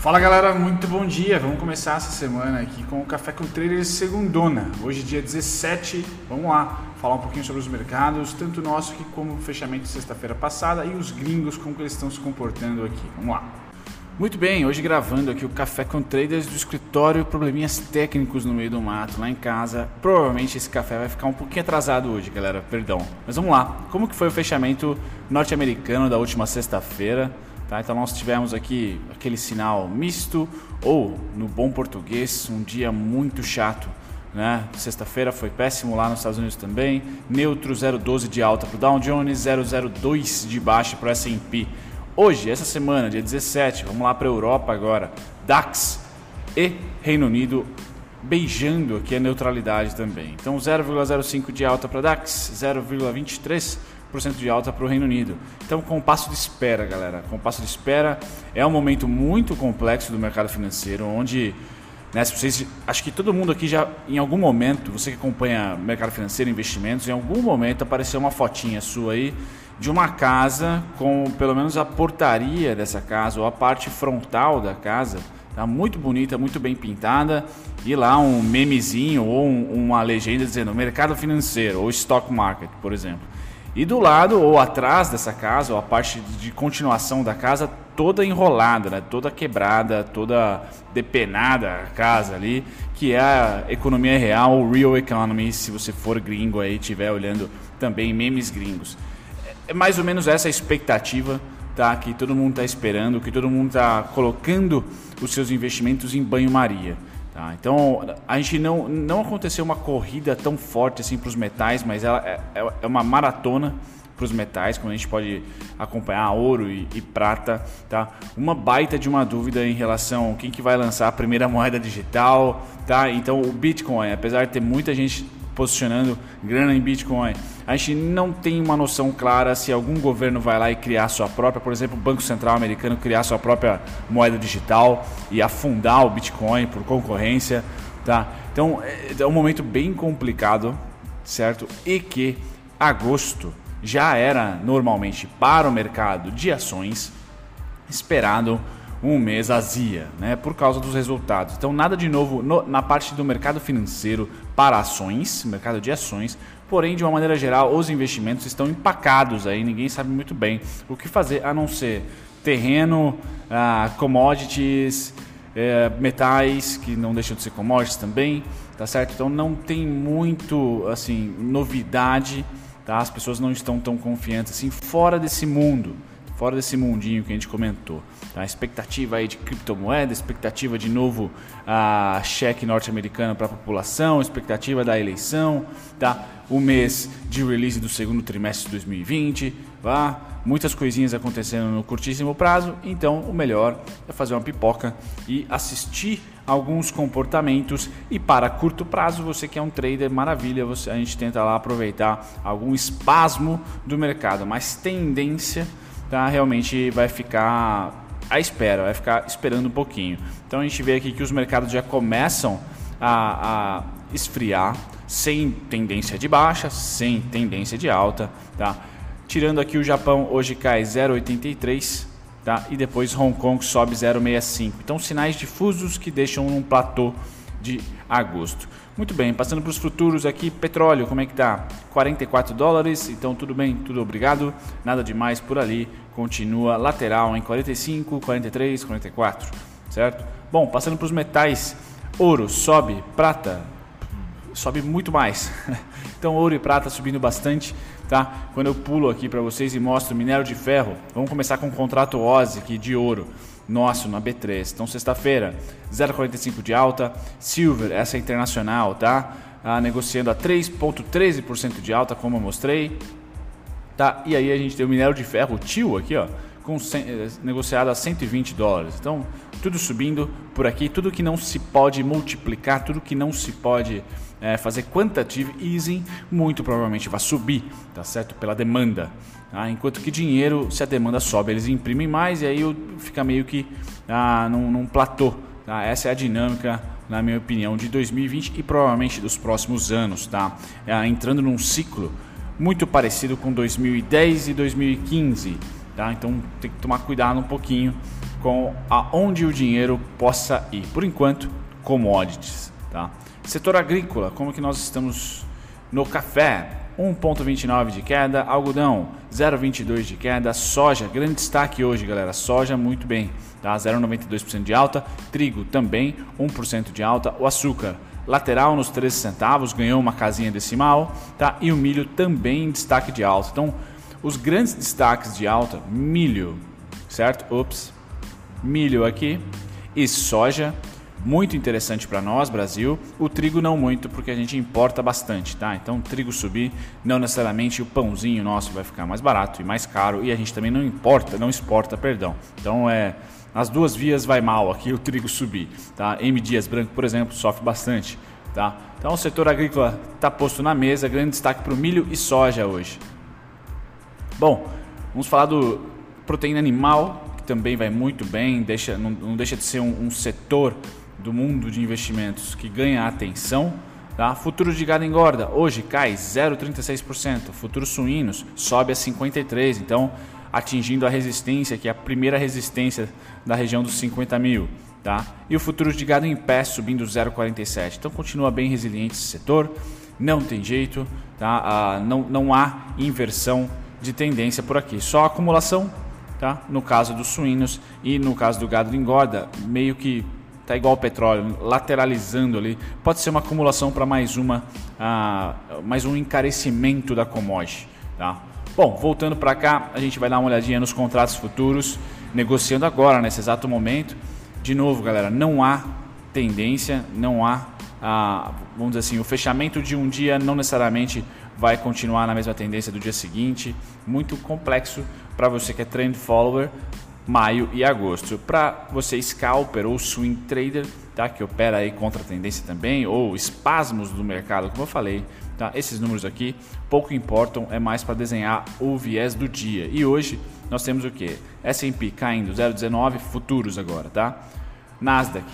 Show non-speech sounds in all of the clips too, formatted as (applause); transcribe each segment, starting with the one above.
Fala galera, muito bom dia. Vamos começar essa semana aqui com o Café com Trader Segundona. Hoje, dia 17, vamos lá falar um pouquinho sobre os mercados, tanto nosso aqui como o fechamento de sexta-feira passada e os gringos, como que eles estão se comportando aqui. Vamos lá. Muito bem, hoje gravando aqui o Café com Traders do escritório, probleminhas técnicos no meio do mato, lá em casa. Provavelmente esse café vai ficar um pouquinho atrasado hoje, galera, perdão. Mas vamos lá, como que foi o fechamento norte-americano da última sexta-feira? Tá? Então nós tivemos aqui aquele sinal misto ou, no bom português, um dia muito chato. Né? Sexta-feira foi péssimo lá nos Estados Unidos também. Neutro 0,12 de alta para o Dow Jones, 0,02 de baixa para o S&P. Hoje, essa semana, dia 17, vamos lá para a Europa agora. DAX e Reino Unido beijando aqui a neutralidade também. Então 0,05 de alta para DAX, 0,23 de alta para o Reino Unido. Então, compasso de espera, galera. Compasso de espera é um momento muito complexo do mercado financeiro, onde, né, vocês, acho que todo mundo aqui já, em algum momento, você que acompanha mercado financeiro, investimentos, em algum momento apareceu uma fotinha sua aí de uma casa com pelo menos a portaria dessa casa ou a parte frontal da casa tá muito bonita, muito bem pintada e lá um memezinho ou um, uma legenda dizendo mercado financeiro ou stock market, por exemplo. E do lado ou atrás dessa casa, ou a parte de continuação da casa, toda enrolada, né? toda quebrada, toda depenada a casa ali, que é a economia real, real economy, se você for gringo aí, estiver olhando também memes gringos. É mais ou menos essa a expectativa tá? que todo mundo está esperando, que todo mundo está colocando os seus investimentos em banho-maria. Tá? Então, a gente não, não aconteceu uma corrida tão forte assim para os metais, mas ela é, é, é uma maratona para os metais, como a gente pode acompanhar ouro e, e, prata, tá? Uma baita de uma dúvida em relação a quem que vai lançar a primeira moeda digital, tá? Então o Bitcoin, apesar de ter muita gente posicionando grana em Bitcoin. A gente não tem uma noção clara se algum governo vai lá e criar sua própria, por exemplo, o Banco Central americano criar sua própria moeda digital e afundar o Bitcoin por concorrência, tá? Então é, é um momento bem complicado, certo? E que agosto já era normalmente para o mercado de ações esperado um mês azia, né, por causa dos resultados. Então, nada de novo no, na parte do mercado financeiro para ações, mercado de ações, porém, de uma maneira geral, os investimentos estão empacados aí, ninguém sabe muito bem o que fazer a não ser terreno, ah, commodities, eh, metais, que não deixam de ser commodities também, tá certo? Então, não tem muito, assim, novidade, tá? As pessoas não estão tão confiantes assim fora desse mundo fora desse mundinho que a gente comentou. Tá? A expectativa aí de criptomoeda, expectativa de novo a cheque norte-americano para a população, expectativa da eleição, tá? o mês de release do segundo trimestre de 2020, tá? muitas coisinhas acontecendo no curtíssimo prazo, então o melhor é fazer uma pipoca e assistir alguns comportamentos e para curto prazo você que é um trader maravilha você a gente tenta lá aproveitar algum espasmo do mercado mas tendência tá? realmente vai ficar à espera, vai ficar esperando um pouquinho. Então a gente vê aqui que os mercados já começam a, a esfriar, sem tendência de baixa, sem tendência de alta, tá? Tirando aqui o Japão, hoje cai 0,83, tá? E depois Hong Kong sobe 0,65. Então sinais difusos que deixam um platô de agosto. Muito bem, passando para os futuros aqui, petróleo, como é que tá? 44 dólares, então tudo bem, tudo obrigado, nada demais por ali, continua lateral em 45, 43, 44, certo? Bom, passando para os metais, ouro sobe, prata sobe muito mais. (laughs) então ouro e prata subindo bastante, tá? Quando eu pulo aqui para vocês e mostro minério de ferro, vamos começar com o contrato OSE aqui de ouro nosso na B3. Então, sexta-feira, 0,45 de alta. Silver, essa é internacional, tá? Ah, negociando a 3,13% de alta, como eu mostrei. Tá? E aí a gente tem o minério de ferro, o aqui, ó, com, eh, negociado a 120 dólares. Então, tudo subindo por aqui, tudo que não se pode multiplicar, tudo que não se pode é, fazer quantitative easing, muito provavelmente vai subir, tá certo? Pela demanda. Tá? Enquanto que dinheiro, se a demanda sobe, eles imprimem mais e aí fica meio que ah, num, num platô. Tá? Essa é a dinâmica, na minha opinião, de 2020 e provavelmente dos próximos anos. Tá? É, entrando num ciclo muito parecido com 2010 e 2015. Tá? Então tem que tomar cuidado um pouquinho com aonde o dinheiro possa ir. Por enquanto, commodities. Tá? Setor agrícola, como que nós estamos no café? 1,29 de queda, algodão 0,22 de queda, soja, grande destaque hoje, galera. Soja muito bem, tá? 0,92% de alta, trigo também 1% de alta, o açúcar lateral nos 13 centavos, ganhou uma casinha decimal, tá? E o milho também destaque de alta. Então, os grandes destaques de alta, milho, certo? Ops. Milho aqui e soja muito interessante para nós, Brasil. O trigo não muito, porque a gente importa bastante, tá? Então, o trigo subir, não necessariamente o pãozinho nosso vai ficar mais barato e mais caro, e a gente também não importa, não exporta, perdão. Então, é as duas vias vai mal aqui o trigo subir, tá? M Dias Branco, por exemplo, sofre bastante, tá? Então, o setor agrícola está posto na mesa, grande destaque para o milho e soja hoje. Bom, vamos falar do proteína animal, que também vai muito bem, deixa, não, não deixa de ser um, um setor do mundo de investimentos que ganha atenção. Tá? Futuro de gado engorda, hoje cai 0,36%. Futuro suínos sobe a 53%, então atingindo a resistência, que é a primeira resistência da região dos 50 mil. Tá? E o futuro de gado em pé subindo 0,47%. Então continua bem resiliente esse setor, não tem jeito, tá? Ah, não, não há inversão de tendência por aqui, só acumulação. Tá? No caso dos suínos e no caso do gado engorda, meio que tá igual ao petróleo, lateralizando ali. Pode ser uma acumulação para mais uma, uh, mais um encarecimento da commodity, tá? Bom, voltando para cá, a gente vai dar uma olhadinha nos contratos futuros, negociando agora, nesse exato momento. De novo, galera, não há tendência, não há, uh, vamos dizer assim, o fechamento de um dia não necessariamente vai continuar na mesma tendência do dia seguinte. Muito complexo para você que é trend follower, maio e agosto. Para você scalper ou swing trader, tá? que opera aí contra a tendência também, ou espasmos do mercado, como eu falei, tá? esses números aqui pouco importam, é mais para desenhar o viés do dia. E hoje nós temos o que? S&P caindo 0,19, futuros agora, tá? Nasdaq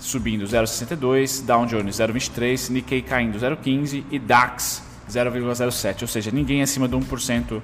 subindo 0,62, Dow Jones 0,23, Nikkei caindo 0,15 e DAX 0,07, ou seja, ninguém acima de 1%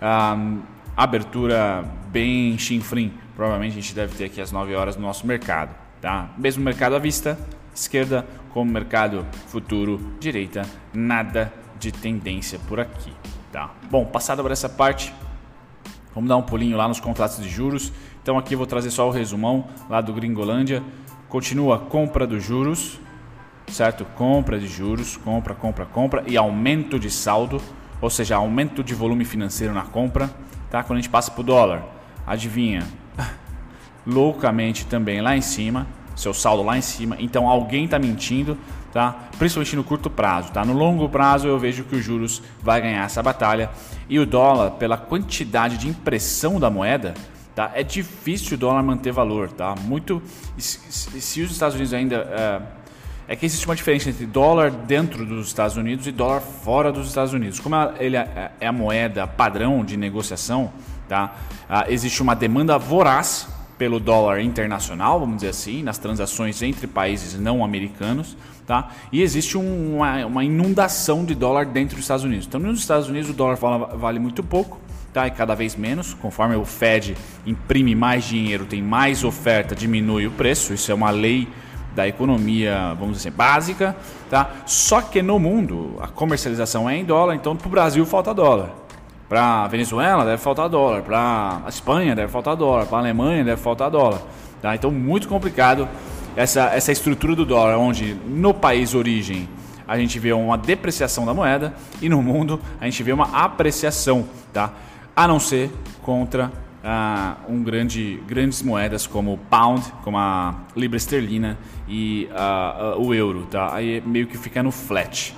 um, abertura bem chinfrim. Provavelmente a gente deve ter aqui às 9 horas no nosso mercado. Tá? Mesmo mercado à vista, esquerda, como mercado futuro, direita, nada de tendência por aqui. Tá? Bom, passada por essa parte, vamos dar um pulinho lá nos contratos de juros. Então aqui eu vou trazer só o resumão lá do Gringolândia. Continua compra dos juros, certo? Compra de juros, compra, compra, compra e aumento de saldo, ou seja, aumento de volume financeiro na compra tá? Quando a gente passa para o dólar, adivinha? (laughs) Loucamente também lá em cima, seu saldo lá em cima. Então alguém está mentindo, tá? Principalmente no curto prazo, tá? No longo prazo eu vejo que os juros vai ganhar essa batalha e o dólar pela quantidade de impressão da moeda, tá? É difícil o dólar manter valor, tá? Muito se os Estados Unidos ainda é, é que existe uma diferença entre dólar dentro dos Estados Unidos e dólar fora dos Estados Unidos. Como ele é, é a moeda padrão de negociação, tá? Ah, existe uma demanda voraz pelo dólar internacional, vamos dizer assim, nas transações entre países não americanos, tá? E existe um, uma, uma, inundação de dólar dentro dos Estados Unidos. Então, nos Estados Unidos o dólar vale, vale muito pouco, tá? E cada vez menos, conforme o Fed imprime mais dinheiro, tem mais oferta, diminui o preço. Isso é uma lei da economia, vamos dizer, básica, tá? Só que no mundo a comercialização é em dólar, então para o Brasil falta dólar. Para Venezuela deve faltar dólar, para a Espanha deve faltar dólar, para a Alemanha deve faltar dólar, tá? Então muito complicado essa essa estrutura do dólar, onde no país origem a gente vê uma depreciação da moeda e no mundo a gente vê uma apreciação, tá? A não ser contra uh, um grande, grandes moedas como o pound, como a libra esterlina e uh, uh, o euro, tá? Aí meio que fica no flat,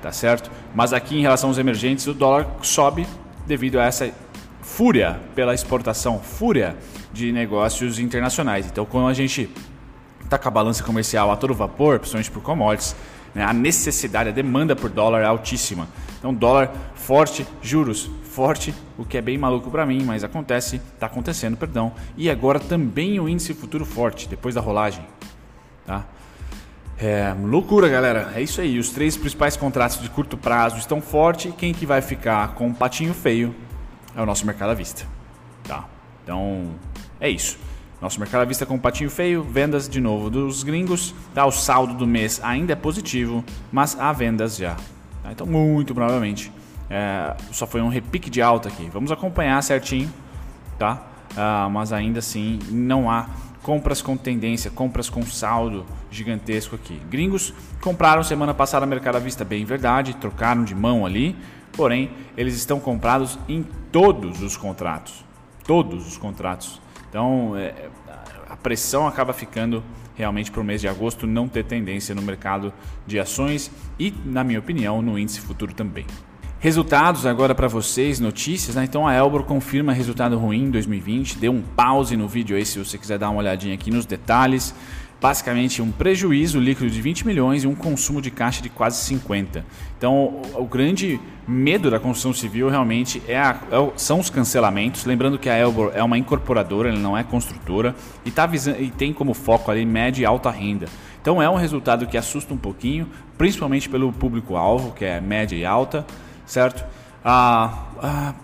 tá certo? Mas aqui em relação aos emergentes, o dólar sobe devido a essa fúria pela exportação, fúria de negócios internacionais. Então, quando a gente está com a balança comercial a todo vapor, principalmente por commodities, né, a necessidade, a demanda por dólar é altíssima. Então, dólar forte, juros forte, o que é bem maluco para mim, mas acontece, está acontecendo, perdão. E agora também o índice futuro forte, depois da rolagem. Tá? É loucura, galera. É isso aí. Os três principais contratos de curto prazo estão fortes. Quem que vai ficar com um patinho feio é o nosso mercado à vista. Tá? Então, é isso. Nosso mercado à vista com um patinho feio, vendas de novo dos gringos, tá? o saldo do mês ainda é positivo, mas há vendas já. Tá? Então, muito provavelmente, é, só foi um repique de alta aqui. Vamos acompanhar certinho, tá? Ah, mas ainda assim não há compras com tendência, compras com saldo gigantesco aqui. Gringos compraram semana passada mercado à vista, bem verdade, trocaram de mão ali, porém eles estão comprados em todos os contratos, todos os contratos. Então é, a pressão acaba ficando realmente para o mês de agosto não ter tendência no mercado de ações e, na minha opinião, no índice futuro também. Resultados agora para vocês, notícias, né? Então a Elbor confirma resultado ruim em 2020, deu um pause no vídeo aí se você quiser dar uma olhadinha aqui nos detalhes. Basicamente um prejuízo líquido de 20 milhões e um consumo de caixa de quase 50. Então o, grande medo da construção civil realmente é, a, é são os cancelamentos. Lembrando que a Elbor é uma incorporadora, ela não é construtora e, tá e tem como foco ali média e alta renda. Então é um resultado que assusta um pouquinho, principalmente pelo público-alvo, que é média e alta certo? Ah, ah,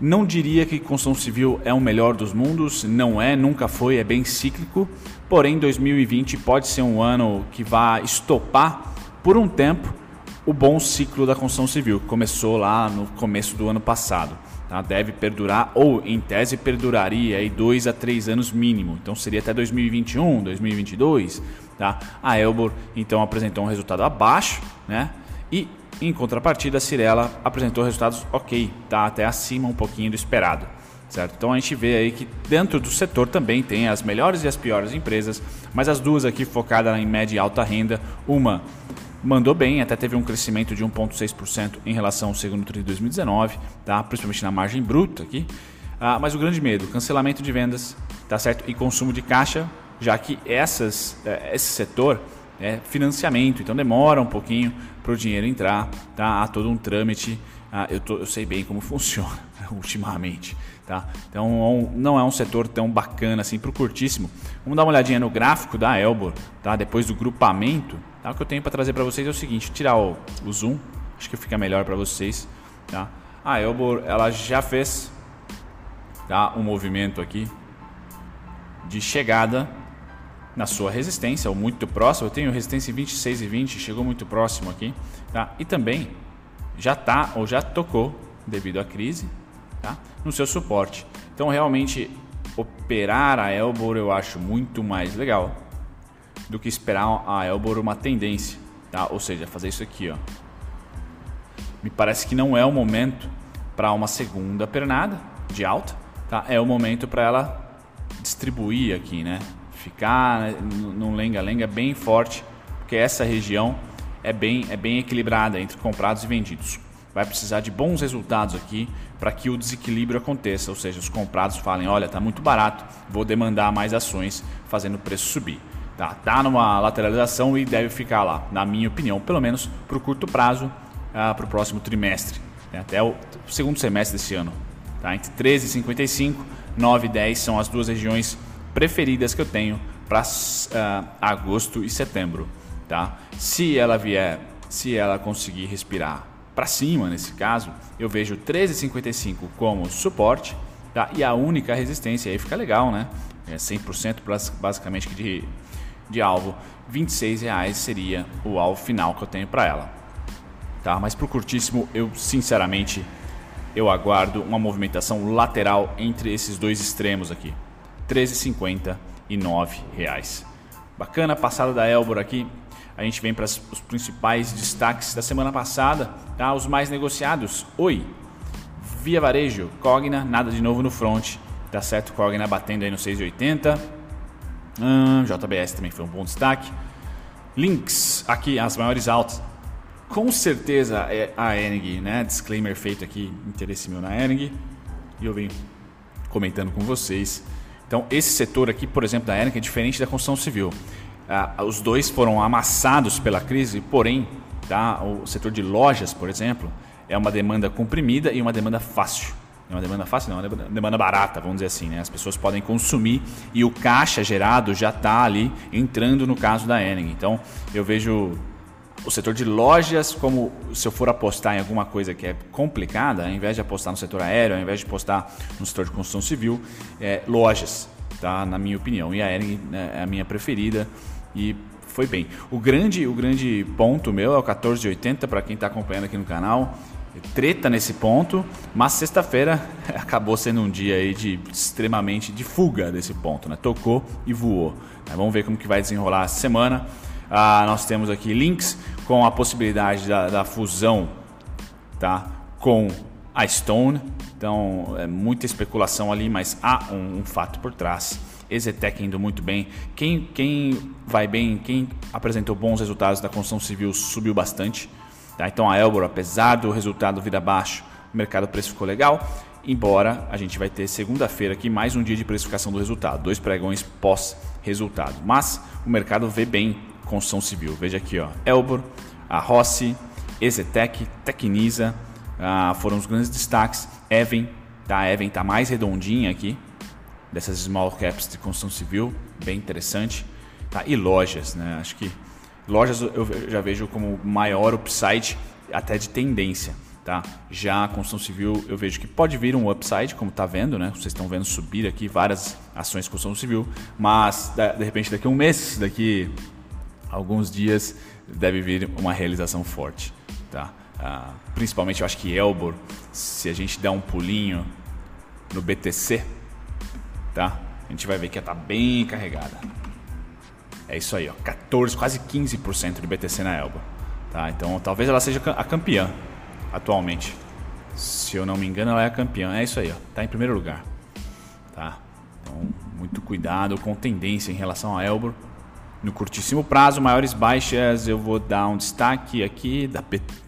não diria que construção civil é o melhor dos mundos, não é, nunca foi, é bem cíclico. Porém, 2020 pode ser um ano que vai estopar por um tempo o bom ciclo da construção civil, que começou lá no começo do ano passado. Tá? Deve perdurar, ou em tese perduraria aí dois a três anos mínimo. Então seria até 2021, 2022. Tá? A Elbor então apresentou um resultado abaixo, né? E em contrapartida, a Cirela apresentou resultados ok, tá até acima um pouquinho do esperado. Certo? Então a gente vê aí que dentro do setor também tem as melhores e as piores empresas, mas as duas aqui focadas em média e alta renda, uma mandou bem, até teve um crescimento de 1,6% em relação ao segundo trimestre de 2019, tá? principalmente na margem bruta aqui. Ah, mas o grande medo, cancelamento de vendas, tá certo? E consumo de caixa, já que essas, eh, esse setor é financiamento, então demora um pouquinho para o dinheiro entrar, tá? Há todo um trâmite, ah, eu, tô, eu sei bem como (laughs) funciona ultimamente, tá? Então não é um setor tão bacana assim para o curtíssimo. Vamos dar uma olhadinha no gráfico da Elbor, tá? Depois do grupamento, tá? O que eu tenho para trazer para vocês é o seguinte, tirar o, o zoom, acho que fica melhor para vocês, tá? A Elbor, ela já fez tá? um movimento aqui de chegada na sua resistência, ou muito próximo. Eu tenho resistência em 26 e 20, chegou muito próximo aqui. Tá? E também já está ou já tocou, devido à crise, tá? no seu suporte. Então, realmente, operar a Elbor eu acho muito mais legal do que esperar a Elbor uma tendência. Tá? Ou seja, fazer isso aqui. Ó. Me parece que não é o momento para uma segunda pernada de alta. Tá? É o momento para ela distribuir aqui, né? Ficar né, num lenga-lenga bem forte, porque essa região é bem, é bem equilibrada entre comprados e vendidos. Vai precisar de bons resultados aqui para que o desequilíbrio aconteça, ou seja, os comprados falem, olha, está muito barato, vou demandar mais ações, fazendo o preço subir. Tá, tá numa lateralização e deve ficar lá, na minha opinião, pelo menos para o curto prazo, ah, para o próximo trimestre, né, até o segundo semestre desse ano. Tá, entre 13,55 9 e 10 são as duas regiões preferidas que eu tenho para uh, ah, agosto e setembro, tá? Se ela vier, se ela conseguir respirar para cima nesse caso, eu vejo 13,55 como suporte, tá? E a única resistência aí fica legal, né? É 100% basicamente de, de alvo. 26 reais seria o alvo final que eu tenho para ela, tá? Mas para o curtíssimo, eu sinceramente eu aguardo uma movimentação lateral entre esses dois extremos aqui. 13,59 reais. Bacana, passada da Elbor aqui. A gente vem para os principais destaques da semana passada, tá? Os mais negociados. Oi, Via Varejo, Cogna, nada de novo no front, tá certo? Cogna batendo aí no 6,80. Hum, JBS também foi um bom destaque. Links, aqui as maiores altas. Com certeza é a Enig, né? Disclaimer feito aqui, interesse meu na Enig. E eu venho comentando com vocês então, esse setor aqui, por exemplo, da Érica, é diferente da construção civil. Ah, os dois foram amassados pela crise, porém, tá, o setor de lojas, por exemplo, é uma demanda comprimida e uma demanda fácil. É uma demanda fácil, não, é uma demanda barata, vamos dizer assim. Né? As pessoas podem consumir e o caixa gerado já está ali entrando no caso da Enning. Então, eu vejo o setor de lojas, como se eu for apostar em alguma coisa que é complicada, ao invés de apostar no setor aéreo, ao invés de apostar no setor de construção civil, é, lojas. tá? Na minha opinião. E a Ering né, é a minha preferida e foi bem. O grande, o grande ponto meu é o 1480 para quem está acompanhando aqui no canal. Treta nesse ponto, mas sexta-feira (laughs) acabou sendo um dia aí de extremamente de fuga desse ponto, né? Tocou e voou. Vamos ver como que vai desenrolar a semana. Ah, nós temos aqui links com a possibilidade da, da fusão, tá? Com a Stone. Então é muita especulação ali, mas há um, um fato por trás. Exetec indo muito bem. Quem, quem vai bem, quem apresentou bons resultados da construção civil subiu bastante. Tá? Então a Elbor, apesar do resultado vir abaixo, o mercado preço ficou legal. Embora a gente vai ter segunda-feira aqui mais um dia de precificação do resultado, dois pregões pós-resultado. Mas o mercado vê bem construção civil. Veja aqui, ó, Elbor, a Rossi, Exetec, Tecnisa, ah, foram os grandes destaques. Even, tá? A Even está mais redondinha aqui, dessas small caps de construção civil, bem interessante. Tá? E lojas, né? Acho que lojas eu já vejo como maior upside até de tendência. Tá? Já a construção civil eu vejo que pode vir um upside, como está vendo, né? Vocês estão vendo subir aqui várias ações de construção civil, mas de repente daqui a um mês, daqui alguns dias, deve vir uma realização forte. Tá? Ah, principalmente eu acho que Elbor, se a gente der um pulinho no BTC, tá? A gente vai ver que ela tá bem carregada. É isso aí, ó, 14, quase 15% de BTC na Elba, tá? Então, talvez ela seja a campeã atualmente. Se eu não me engano, ela é a campeã. É isso aí, ó, tá em primeiro lugar, tá? Então, muito cuidado com tendência em relação a Elbor. No curtíssimo prazo, maiores baixas, eu vou dar um destaque aqui da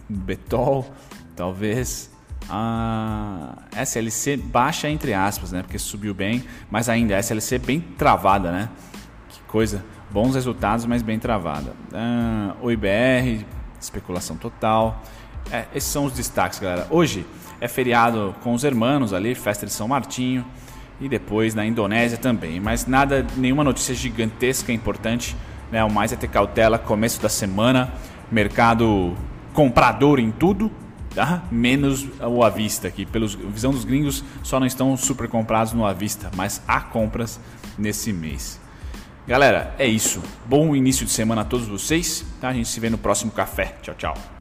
Betol, talvez a SLC baixa entre aspas, né? Porque subiu bem, mas ainda a SLC bem travada, né? Que coisa. Bons resultados, mas bem travada. Ah, o IBR, especulação total. É, esses são os destaques, galera. Hoje é feriado com os hermanos ali, festa de São Martinho. E depois na Indonésia também. Mas nada, nenhuma notícia gigantesca importante. Né? O mais é ter cautela, começo da semana. Mercado comprador em tudo tá? menos o à vista aqui. Pelos visão dos gringos, só não estão super comprados no à vista, mas há compras nesse mês. Galera, é isso. Bom início de semana a todos vocês. Tá? A gente se vê no próximo café. Tchau, tchau.